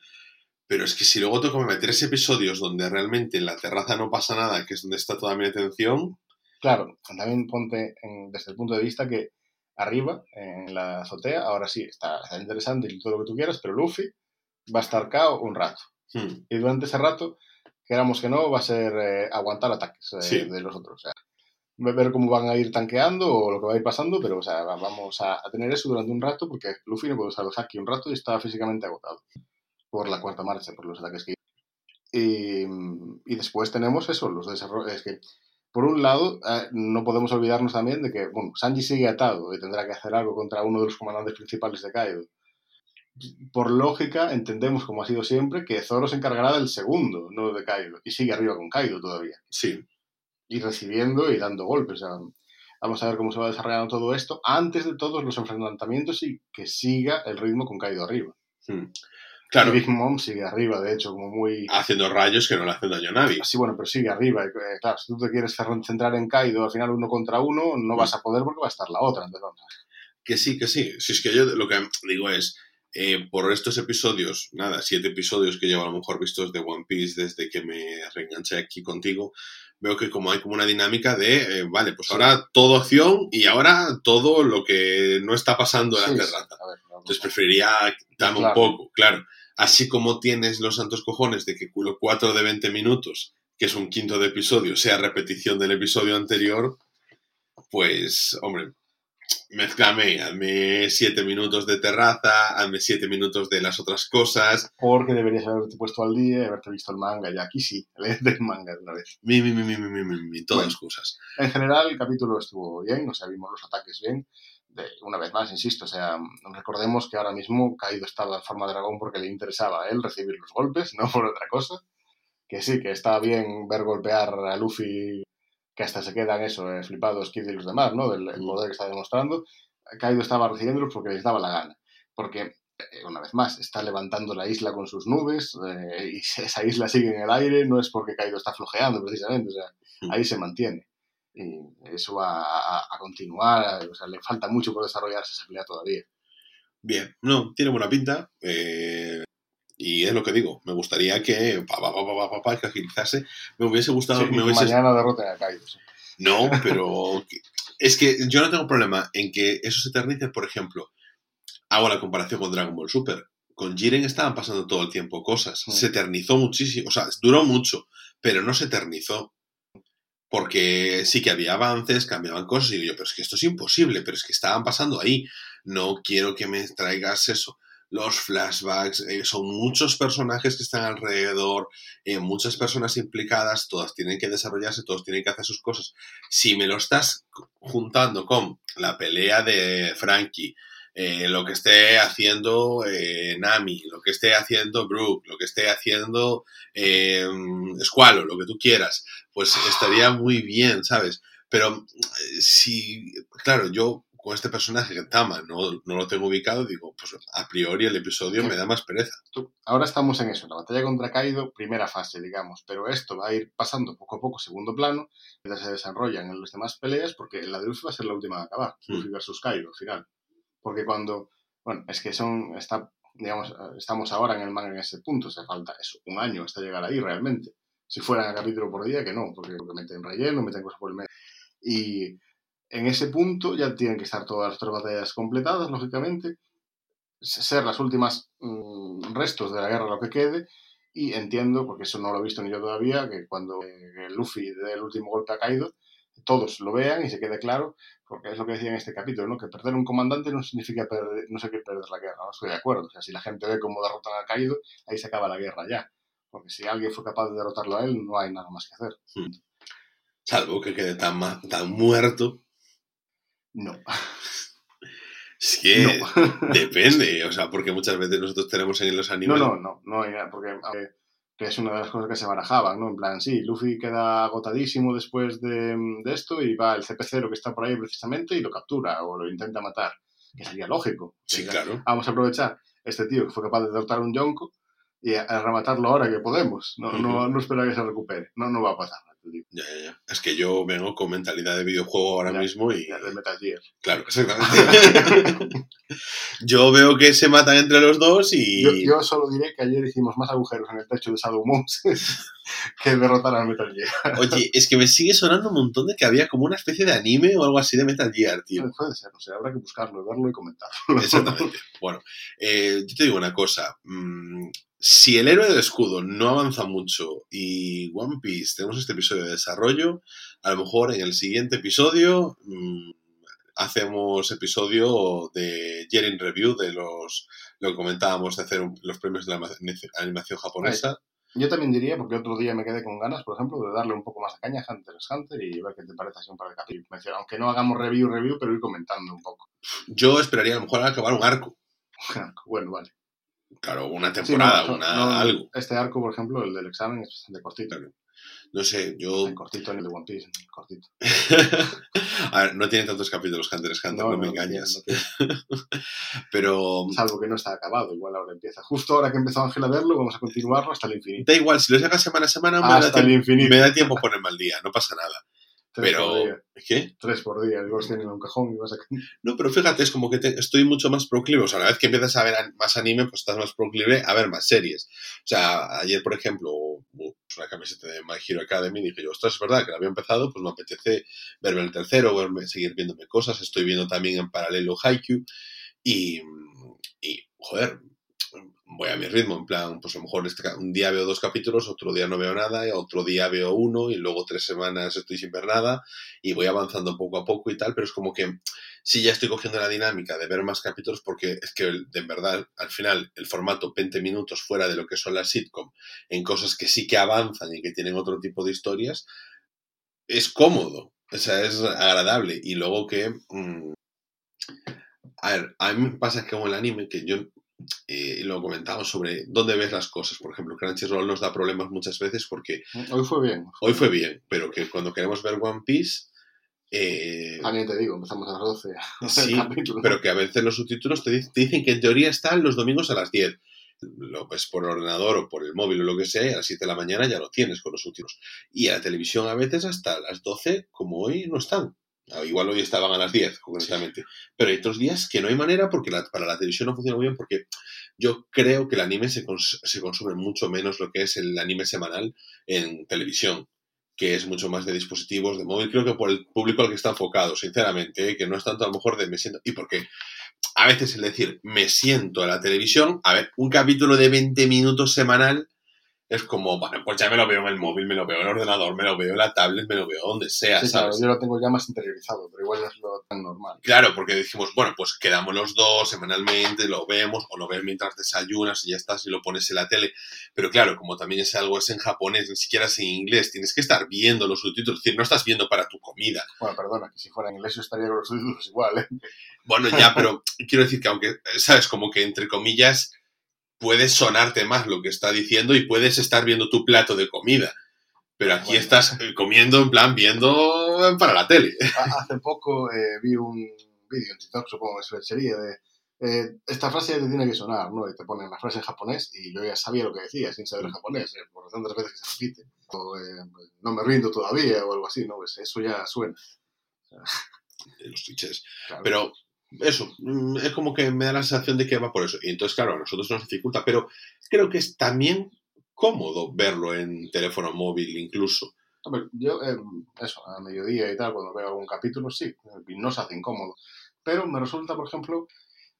pero es que si luego que meter tres episodios donde realmente en la terraza no pasa nada, que es donde está toda mi atención, Claro, también ponte en- desde el punto de vista que arriba, en la azotea, ahora sí, está, está interesante y todo lo que tú quieras, pero Luffy va a estar cao un rato. hmm, Y durante ese rato, queramos que no, va a ser eh, aguantar ataques eh, Sí. de los otros. O sea, ver cómo van a ir tanqueando o lo que va a ir pasando, pero o sea, va- vamos a, a tener eso durante un rato porque Luffy no puede usar el un rato y está físicamente agotado por la cuarta marcha, por los ataques que y, y después tenemos eso, los desarrollos. Es que, por un lado, eh, no podemos olvidarnos también de que, bueno, Sanji sigue atado y tendrá que hacer algo contra uno de los comandantes principales de Kaido. Por lógica, entendemos, como ha sido siempre, que Zoro se encargará del segundo, no de Kaido. Y sigue arriba con Kaido todavía. sí, Y recibiendo y dando golpes. O sea, vamos a ver cómo se va desarrollando todo esto antes de todos los enfrentamientos y que siga el ritmo con Kaido arriba. hmm. Claro, Y Big Mom sigue arriba, de hecho, como muy... haciendo rayos que no le hacen daño a nadie. Sí, bueno, pero sigue arriba. Eh, claro, si tú te quieres centrar en Kaido, al final uno contra uno, no vas a poder porque va a estar la otra. Entonces, vamos a ver. Que sí, que sí. Si es que yo lo que digo es, eh, por estos episodios, nada, siete episodios que llevo a lo mejor vistos de One Piece desde que me reenganché aquí contigo, veo que como hay como una dinámica de, eh, vale, pues ahora todo acción y ahora todo lo que no está pasando en Sí, la terraza. ver, Entonces preferiría un Claro. poco, claro. Así como tienes los santos cojones de que los 4 de 20 minutos, que es un quinto de episodio, sea repetición del episodio anterior, pues, hombre, mezclame, hazme 7 minutos de terraza, hazme 7 minutos de las otras cosas. Porque deberías haberte puesto al día y haberte visto el manga. Ya aquí sí, léete el manga de una vez. Mi, mi, mi, mi, mi, mi, mi, todas Bueno. cosas. En general, el capítulo estuvo bien, o sea, vimos los ataques bien. De, una vez más, insisto, o sea, recordemos que ahora mismo Kaido estaba en forma de dragón porque le interesaba a él recibir los golpes, no por otra cosa. Que sí, que está bien ver golpear a Luffy, que hasta se quedan eso, eh, flipados Kid y los demás, ¿no? Del el poder que está demostrando. Kaido estaba recibiéndolos porque les daba la gana. Porque, eh, una vez más, está levantando la isla con sus nubes eh, y esa isla sigue en el aire, no es porque Kaido está flojeando precisamente, o sea, Mm. ahí se mantiene. Y eso va a, a continuar, o sea, le falta mucho por desarrollarse esa pelea todavía. Bien, no, tiene buena pinta. eh, y es lo que digo, me gustaría que, pa, pa, pa, que agilizase. Me hubiese gustado Sí, que me hubiese mañana derroten a. No, pero es que yo no tengo problema en que eso se eternice, por ejemplo, hago la comparación con Dragon Ball Super. Con Jiren estaban pasando todo el tiempo cosas. Se eternizó muchísimo, o sea, duró mucho, pero no se eternizó. Porque sí que había avances, cambiaban cosas, y yo, pero es que esto es imposible, pero es que estaban pasando ahí. No quiero que me traigas eso. Los flashbacks, eh, son muchos personajes que están alrededor, eh, muchas personas implicadas, todas tienen que desarrollarse, todos tienen que hacer sus cosas si me lo estás juntando con la pelea de Frankie, eh, lo que esté haciendo Nami, lo que esté haciendo Brooke, lo que esté haciendo eh, Squalo, lo que tú quieras, pues estaría muy bien, ¿sabes? Pero si, claro, yo con este personaje que Tama no, no lo tengo ubicado, digo, pues a priori el episodio Sí. me da más pereza. Ahora estamos en eso, la batalla contra Kaido, primera fase, digamos, pero esto va a ir pasando poco a poco, segundo plano, mientras se desarrollan en las demás peleas, porque la de Luffy va a ser la última a acabar, Mm. Luffy versus Kaido, al final. Porque cuando, bueno, es que son, está, digamos, estamos ahora en el manga en ese punto, se falta eso, un año hasta llegar ahí realmente. Si fueran a capítulo por día, que no, porque, porque meten relleno, meten cosas por el medio. Y en ese punto ya tienen que estar todas las otras batallas completadas, lógicamente, ser las últimas mm, restos de la guerra lo que quede y entiendo, porque eso no lo he visto ni yo todavía, que cuando eh, Luffy dé el último golpe a Kaido, todos lo vean y se quede claro, porque es lo que decía en este capítulo, ¿no? que perder un comandante no significa perder, no sé qué perder la guerra, no estoy de acuerdo, o sea, si la gente ve cómo derrotan a Kaido, ahí se acaba la guerra ya, porque si alguien fue capaz de derrotarlo a él, no hay nada más que hacer. Hmm. Salvo que quede tan muerto. No. Es que No. depende, o sea, porque muchas veces nosotros tenemos en los No, animes. no, no, no nada, porque que es una de las cosas que se barajaban, ¿no? En plan, sí, Luffy queda agotadísimo después de, de esto y va el CP0 que está por ahí precisamente y lo captura o lo intenta matar, que sería lógico. Sí, Sería, claro. Vamos a aprovechar este tío que fue capaz de derrotar un Yonko y a, a rematarlo ahora que podemos. No, no, no esperar que se recupere. No, no va a pasar. Ya, ya, ya. Es que yo vengo con mentalidad de videojuego ahora Ya, mismo y. Ya, de Metal Gear. Claro, exactamente. yo veo que se matan entre los dos y. Yo, yo solo diré que ayer hicimos más agujeros en el techo de Shadow Moons que derrotar al Metal Gear. Oye, es que me sigue sonando un montón de que había como una especie de anime o algo así de Metal Gear, tío. Puede ser, no sé, habrá que buscarlo, verlo y comentarlo. Exactamente. Bueno, eh, yo te digo una cosa. mm, si el héroe del escudo no avanza mucho y One Piece tenemos este episodio de desarrollo, a lo mejor en el siguiente episodio mm, hacemos episodio de Yerin Review de los lo que comentábamos de hacer un- los premios de la ma- animación japonesa. Yo también diría, porque otro día me quedé con ganas, por ejemplo, de darle un poco más de caña a Hunter x Hunter y ver qué te parece así un par de capítulos. Aunque no hagamos review, review, pero ir comentando un poco. Yo esperaría a lo mejor acabar un arco. bueno, vale. Claro, una Sí, temporada, no, una, no, algo. Este arco, por ejemplo, el del examen, es bastante cortito. Claro. No sé, yo cortito en el de One Piece, cortito. a ver, no tiene tantos capítulos Hunter x Hunter, no, me tiene, engañas. no tiene. Pero Salvo que no está acabado, igual ahora empieza. Justo ahora que empezó Ángel a verlo, vamos a continuarlo hasta el infinito. da igual, si lo sacas semana a semana, me da, el tiempo, infinito. me da tiempo ponerme al día, no pasa nada. Tres Pero, por día. ¿qué? Tres por día. Digo, tienen un cajón y vas a... No, pero fíjate, es como que te- estoy mucho más proclive. O sea, una vez que empiezas a ver más anime, pues estás más proclive a ver más series. O sea, ayer, por ejemplo, hubo una camiseta de My Hero Academy y dije yo, ostras, es verdad que la había empezado, pues me apetece verme el tercero, verme, seguir viéndome cosas. Estoy viendo también en paralelo Haikyuu y, y, joder, voy a mi ritmo, en plan, pues a lo mejor este un día veo dos capítulos, otro día no veo nada, y otro día veo uno y luego tres semanas estoy sin ver nada y voy avanzando poco a poco y tal, pero es como que sí ya estoy cogiendo la dinámica de ver más capítulos porque es que de verdad al final el formato 20 minutos fuera de lo que son las sitcom en cosas que sí que avanzan y que tienen otro tipo de historias es cómodo, o sea, es agradable. Y luego que mm, a ver, a mí me pasa que con el anime que yo eh, lo comentamos sobre dónde ves las cosas, por ejemplo, Crunchyroll nos da problemas muchas veces porque Hoy fue bien. hoy fue bien, pero que cuando queremos ver One Piece eh, También te digo, empezamos a las 12. Sí, pero que a veces los subtítulos te, di- te dicen que en teoría están los domingos a las 10. Lo ves por el ordenador o por el móvil o lo que sea, y a las 7 de la mañana ya lo tienes con los subtítulos. Y a la televisión a veces hasta las 12, como hoy, no están. Ah, Igual hoy estaban a las 10, concretamente. Pero hay otros días que no hay manera porque la- para la televisión no funciona muy bien porque yo creo que el anime se, cons- se consume mucho menos lo que es el anime semanal en televisión que es mucho más de dispositivos, de móvil, creo que por el público al que está enfocado, sinceramente, ¿eh? que no es tanto a lo mejor de me siento, y porque a veces el decir me siento a la televisión, a ver, un capítulo de 20 minutos semanal es como, bueno, pues ya me lo veo en el móvil, me lo veo en el ordenador, me lo veo en la tablet, me lo veo donde sea, Sí, claro, ¿sabes? yo lo tengo ya más interiorizado, pero igual no es lo tan normal. Claro, porque dijimos, bueno, pues quedamos los dos semanalmente, lo vemos, o lo ves mientras desayunas y ya estás y lo pones en la tele. Pero claro, como también es algo es en japonés, ni siquiera es en inglés, tienes que estar viendo los subtítulos, es decir, no estás viendo para tu comida. Bueno, perdona, que si fuera en inglés yo estaría con los subtítulos igual, ¿eh? Bueno, ya, pero quiero decir que aunque, ¿sabes? Como que entre comillas puede sonarte más lo que está diciendo y puedes estar viendo tu plato de comida. Pero aquí Bueno. estás eh, comiendo, en plan, viendo para la tele. Ha- Hace poco eh, vi un vídeo en TikTok, supongo que sería de eh, esta frase te tiene que sonar, ¿no? Y te ponen la frase en japonés y yo ya sabía lo que decía sin saber japonés, eh, por tantas veces que se repite. O eh, no me rindo todavía o algo así, ¿no? Pues eso ya suena. de los clichés. claro. Pero eso, mm, es como que me da la sensación de que va por eso. Y entonces, claro, a nosotros nos dificulta, pero creo que es también cómodo verlo en teléfono móvil incluso. Hombre, yo, eh, eso, a mediodía y tal, cuando veo algún capítulo, sí, no se hace incómodo. Pero me resulta, por ejemplo,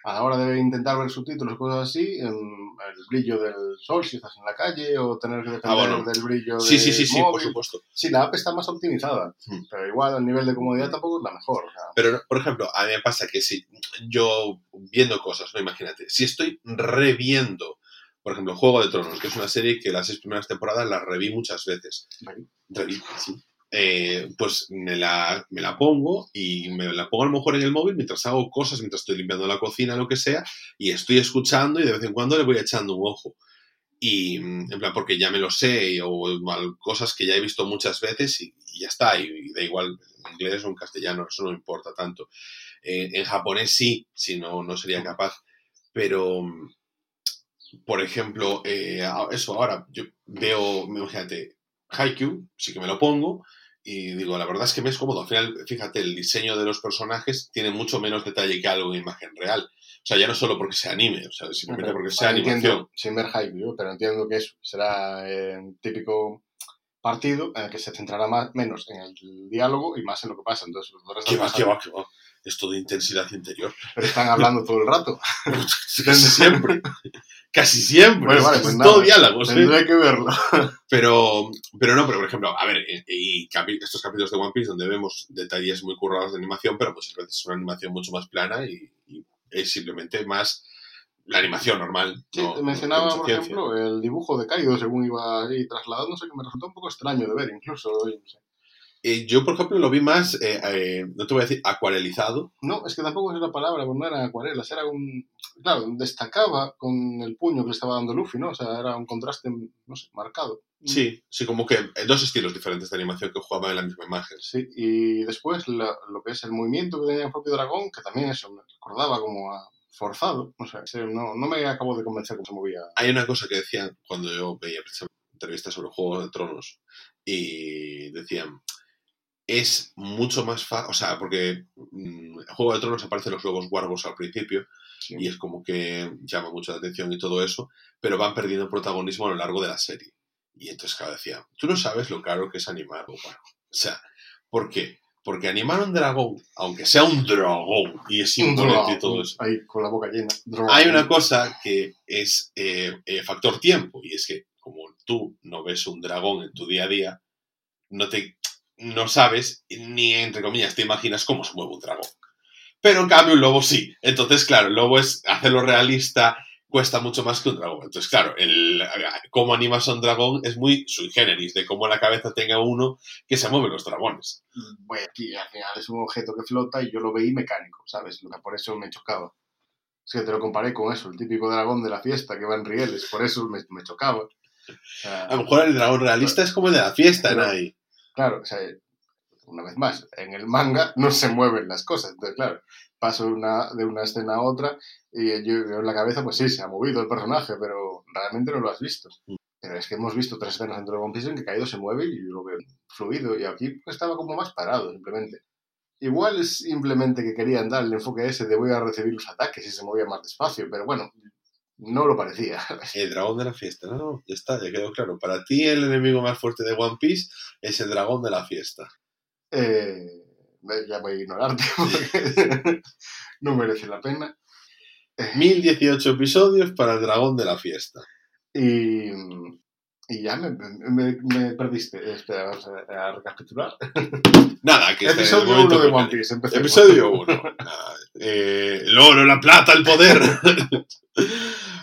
a la hora de intentar ver subtítulos cosas así, en el brillo del sol si estás en la calle o tener que depender Ah, bueno. del brillo Sí, del sí, sí, sí, por móvil. supuesto. Sí, la app está más optimizada, Hmm. pero igual el nivel de comodidad tampoco es la mejor. o sea, Pero, por ejemplo, a mí me pasa que si yo viendo cosas, no imagínate, si estoy reviendo, por ejemplo, Juego de Tronos, que es una serie que las seis primeras temporadas las reví muchas veces. Reví, sí. Eh, pues me la, me la pongo y me la pongo a lo mejor en el móvil mientras hago cosas, mientras estoy limpiando la cocina, lo que sea, y estoy escuchando y de vez en cuando le voy echando un ojo. Y mm, en plan, porque ya me lo sé, o cosas que ya he visto muchas veces y, ya está, y, da igual inglés o en castellano, eso no importa tanto. Eh, en japonés sí, si no, no sería capaz. Pero, mm, por ejemplo, eh, eso ahora, yo veo, imagínate, Haikyuu, sí que me lo pongo, y digo, la verdad es que me es cómodo. Al final, fíjate, el diseño de los personajes tiene mucho menos detalle que algo en imagen real. O sea, ya no solo porque sea anime, o sea, simplemente porque sea Entiendo, animación. sin ver hype, yo, pero entiendo que eso será eh, un típico partido en el que se centrará más, menos en el diálogo y más en lo que pasa. Entonces, los Que va, que va, que va. Es todo intensidad interior. Pero están hablando todo el rato. Casi siempre. Casi siempre. Bueno, vale, pues todo diálogos, ¿eh? Tendré que verlo. Pero, pero no, pero por ejemplo, a ver, eh, y estos capítulos de One Piece donde vemos detalles muy currados de animación, pero muchas veces es una animación mucho más plana y, y es simplemente más la animación normal. Sí, no- mencionaba, por ejemplo, el dibujo de Kaido según iba ahí trasladándose, que me resultó un poco extraño de ver, incluso. oye, no sé. Eh, yo, por ejemplo, lo vi más, eh, eh, no te voy a decir acuarelizado, No, es que tampoco es la palabra, no eran acuarelas, era un... Claro, destacaba con el puño que le estaba dando Luffy, ¿no? O sea, era un contraste, no sé, marcado. sí, sí, como que dos estilos diferentes de animación que jugaban en la misma imagen. Sí, y después la- lo que es el movimiento que tenía el propio dragón, que también eso me recordaba como a forzado, no sé, sí, no, no me acabó de convencer cómo se movía. Hay una cosa que decían cuando yo veía entrevistas sobre Juego de Tronos y decían, es mucho más fácil, o sea, porque mm, en Juego de Tronos aparecen los lobos guargos al principio Sí. y es como que llama mucho la atención y todo eso, pero van perdiendo protagonismo a lo largo de la serie. Y entonces, claro, decía, tú no sabes lo caro que es animar un guargo. O sea, ¿por qué? Porque animar un dragón, aunque sea un dragón y es imponente y todo eso, Ahí con la boca llena. Dragón. hay una cosa que es eh, eh, factor tiempo, y es que como tú no ves un dragón en tu día a día, no te no sabes ni entre comillas te imaginas cómo se mueve un dragón. Pero en cambio un lobo sí. Entonces, claro, el lobo es hacerlo realista cuesta mucho más que un dragón. Entonces, claro, el cómo animas a un dragón es muy sui generis de cómo en la cabeza tenga uno que se mueven los dragones. Bueno, aquí al final es un objeto que flota y yo lo veí mecánico, ¿sabes? Lo que por eso me chocaba. Es que te lo comparé con eso, el típico dragón de la fiesta que va en rieles, por eso me, me chocaba. A lo mejor el dragón realista es como el de la fiesta, Nai. Claro, o sea, una vez más, en el manga no se mueven las cosas. Entonces, claro, paso una, de una escena a otra y yo, yo en la cabeza, pues sí, se ha movido el personaje, pero realmente no lo has visto. Mm. Pero es que hemos visto tres escenas dentro de One Piece en que Kaido se mueve y yo lo veo fluido. Y aquí estaba como más parado, simplemente. Igual es simplemente que querían dar el enfoque ese de voy a recibir los ataques y se movía más despacio, pero bueno, no lo parecía. El dragón de la fiesta, no, no, ya está, ya quedó claro. Para ti el enemigo más fuerte de One Piece es el dragón de la fiesta. Eh, ya voy a ignorarte porque no merece la pena. 1018 episodios para el dragón de la fiesta. Y, y ya me, me, me perdiste. Espera, vamos a, a recapitular. Nada, que este es el Episodio momento 1 de One Piece. empecemos. Episodio 1. el oro, la plata, el poder.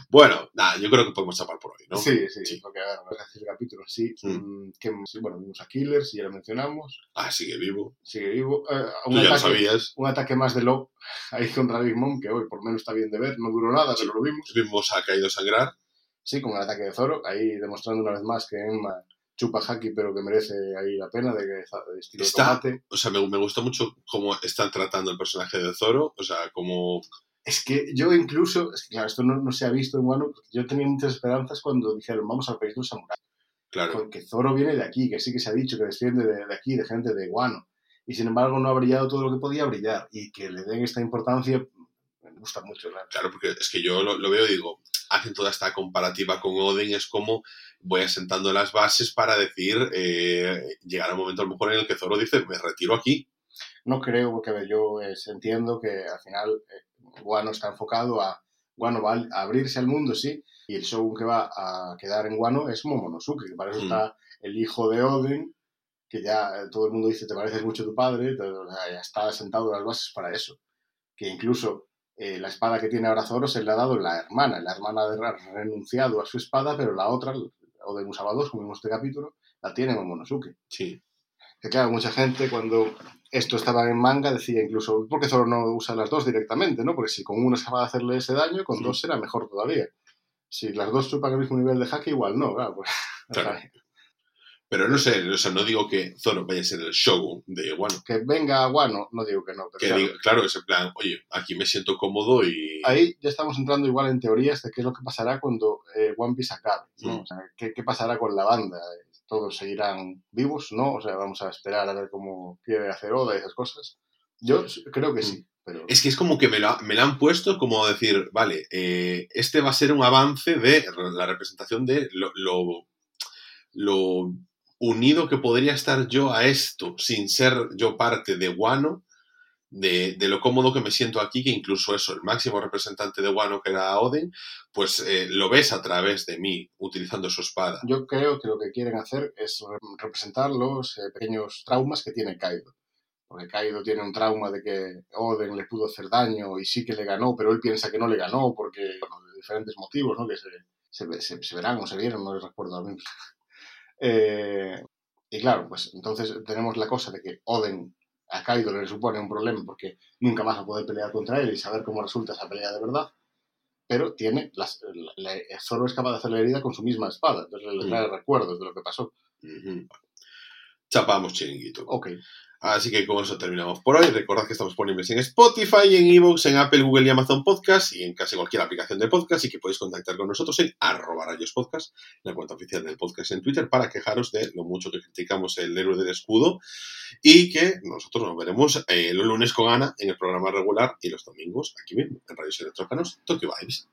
bueno, nada, yo creo que podemos chapar por hoy, ¿no? Sí, sí, Sí. porque a ver, vamos a decir capítulos, sí. Mm. que, sí, bueno, vimos a Killers, ya lo mencionamos. Ah, sigue vivo. Sigue vivo. Eh, Tú un, ya lo ataque, sabías. un ataque más de Lob ahí contra Big Mom, que hoy por lo menos está bien de ver. No duró nada, Sí. pero lo vimos. Vimos a Caído sangrar. Sí, con el ataque de Zoro, ahí demostrando una vez más que Emma chupa haki, pero que merece ahí la pena de que de estilo Está- tomate. O sea, me, me gustó mucho cómo están tratando el personaje de Zoro. O sea, como. Es que yo incluso, es que claro, esto no, no se ha visto en Wano, yo tenía muchas esperanzas cuando dijeron vamos al país de los samuráis, Claro. porque Zoro viene de aquí, que sí que se ha dicho que desciende de, de aquí, de gente de Wano, y sin embargo no ha brillado todo lo que podía brillar, y que le den esta importancia gusta mucho. ¿verdad? Claro, porque es que yo lo, lo veo y digo, hacen toda esta comparativa con Odin, es como voy asentando las bases para decir, eh, llegará un momento a lo mejor en el que Zoro dice, me retiro aquí. No creo, porque yo eh, entiendo que al final eh, Wano está enfocado a, Wano va a abrirse al mundo, sí, y el shogun que va a quedar en Wano es Momonosuke, que para eso Mm. está el hijo de Odin, que ya eh, todo el mundo dice te pareces mucho a tu padre, pero, o sea, ya está sentado las bases para eso. Que incluso eh, la espada que tiene ahora Zoro se le ha dado la hermana, la hermana ha renunciado a su espada, pero la otra, Odin usaba dos, como vimos este capítulo, la tiene Momonosuke. Sí. Que claro, mucha gente cuando esto estaba en manga decía incluso, ¿por qué Zoro no usa las dos directamente? ¿no? Porque si con una se va a hacerle ese daño, con Sí. dos será mejor todavía. Si las dos chupan el mismo nivel de jaque, igual no, claro. Pues, Claro. Pero no sé, o sea, no digo que Zoro vaya a ser el shogun de Wano. Que venga Guano, no digo que no, pero Que claro, diga, claro, es en plan, oye, aquí me siento cómodo y. ahí ya estamos entrando igual en teorías de qué es lo que pasará cuando eh, One Piece acabe, ¿no? Mm. O sea, ¿qué, qué pasará con la banda? ¿Todos seguirán vivos? ¿No? O sea, vamos a esperar a ver cómo quiere hacer Oda y esas cosas. Yo creo que sí, pero... Es que es como que me lo, ha- me lo han puesto como decir, vale, eh, este va a ser un avance de la representación de lo, lo, lo unido que podría estar yo a esto sin ser yo parte de Wano, de, lo cómodo que me siento aquí, que incluso eso, el máximo representante de Wano, que era Oden, pues eh, lo ves a través de mí, utilizando su espada. Yo creo que lo que quieren hacer es re- representar los eh, pequeños traumas que tiene Kaido. Porque Kaido tiene un trauma de que Oden le pudo hacer daño y sí que le ganó, pero él piensa que no le ganó porque, bueno, de diferentes motivos, ¿no? Que se, se, ve- se- se verán o se vieron, no les recuerdo ahora mismo. Eh, y claro, pues entonces tenemos la cosa de que Oden a Kaido le supone un problema porque nunca más va a poder pelear contra él y saber cómo resulta esa pelea de verdad. Pero tiene las, la, la- Zoro es capaz de hacer la herida con su misma espada, entonces le trae recuerdos de lo que pasó. Chapamos chiringuito. Ok, Así que con eso terminamos por hoy. Recordad que estamos disponibles en Spotify, en Evox, en Apple, Google y Amazon Podcast y en casi cualquier aplicación de podcast y que podéis contactar con nosotros en arroba rayos podcast, la cuenta oficial del podcast en Twitter, para quejaros de lo mucho que criticamos el héroe del escudo y que nosotros nos veremos eh, los lunes con Ana en el programa regular y los domingos aquí mismo, en Radios Electrócanos, Tokyo Vibes.